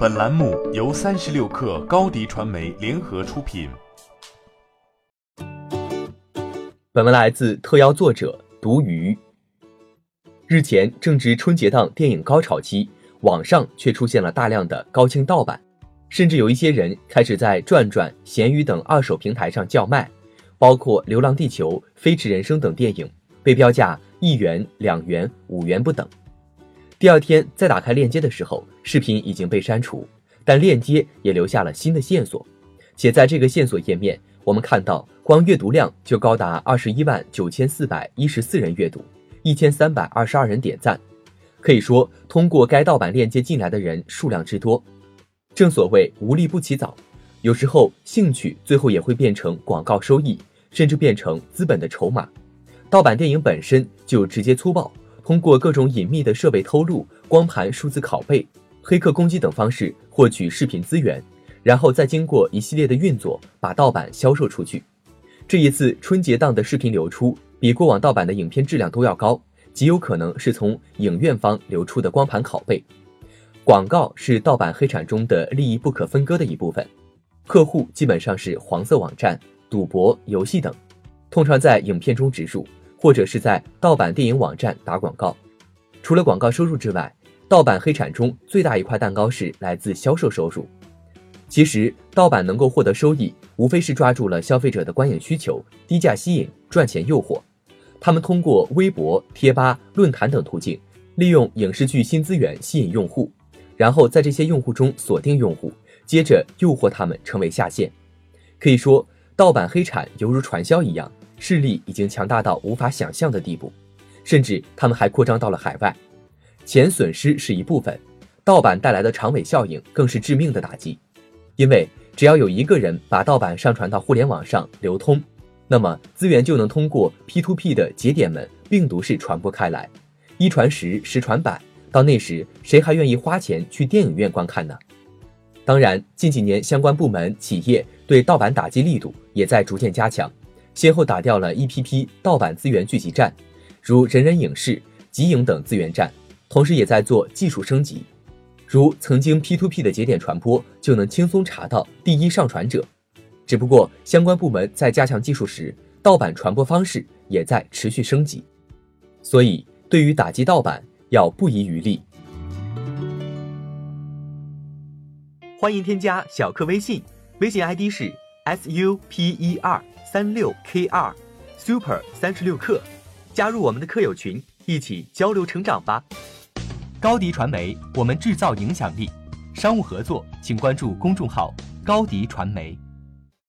本栏目由三十六氪高低传媒联合出品。本文来自特邀作者独鱼。日前正值春节档电影高潮期，网上却出现了大量的高清盗版，甚至有一些人开始在转转、闲鱼等二手平台上叫卖，包括《流浪地球》《飞驰人生》等电影被标价一元、两元、五元不等。第二天再打开链接的时候，视频已经被删除，但链接也留下了新的线索。且在这个线索页面，我们看到光阅读量就高达二十一万九千四百一十四人阅读，一千三百二十二人点赞。可以说，通过该盗版链接进来的人数量之多。正所谓无利不起早，有时候兴趣最后也会变成广告收益，甚至变成资本的筹码。盗版电影本身就直接粗暴。通过各种隐秘的设备偷录、光盘数字拷贝、黑客攻击等方式获取视频资源，然后再经过一系列的运作，把盗版销售出去。这一次春节档的视频流出，比过往盗版的影片质量都要高，极有可能是从影院方流出的光盘拷贝。广告是盗版黑产中的利益不可分割的一部分，客户基本上是黄色网站、赌博、游戏等，通常在影片中植入。或者是在盗版电影网站打广告，除了广告收入之外，盗版黑产中最大一块蛋糕是来自销售收入。其实，盗版能够获得收益，无非是抓住了消费者的观影需求，低价吸引，赚钱诱惑。他们通过微博、贴吧、论坛等途径，利用影视剧新资源吸引用户，然后在这些用户中锁定用户，接着诱惑他们成为下线。可以说，盗版黑产犹如传销一样。势力已经强大到无法想象的地步，甚至他们还扩张到了海外。钱损失是一部分，盗版带来的长尾效应更是致命的打击。因为只要有一个人把盗版上传到互联网上流通，那么资源就能通过 P2P 的节点们病毒式传播开来，一传十，十传百。到那时，谁还愿意花钱去电影院观看呢？当然，近几年相关部门企业对盗版打击力度也在逐渐加强。先后打掉了一批批盗版资源聚集站，如人人影视、极影等资源站，同时也在做技术升级，如曾经 P2P 的节点传播就能轻松查到第一上传者。只不过相关部门在加强技术时，盗版传播方式也在持续升级，所以对于打击盗版要不遗余力。欢迎添加小课微信，微信 ID 是 super。三六 K 二，Super 三十六课，加入我们的课友群，一起交流成长吧。高迪传媒，我们制造影响力。商务合作，请关注公众号高迪传媒。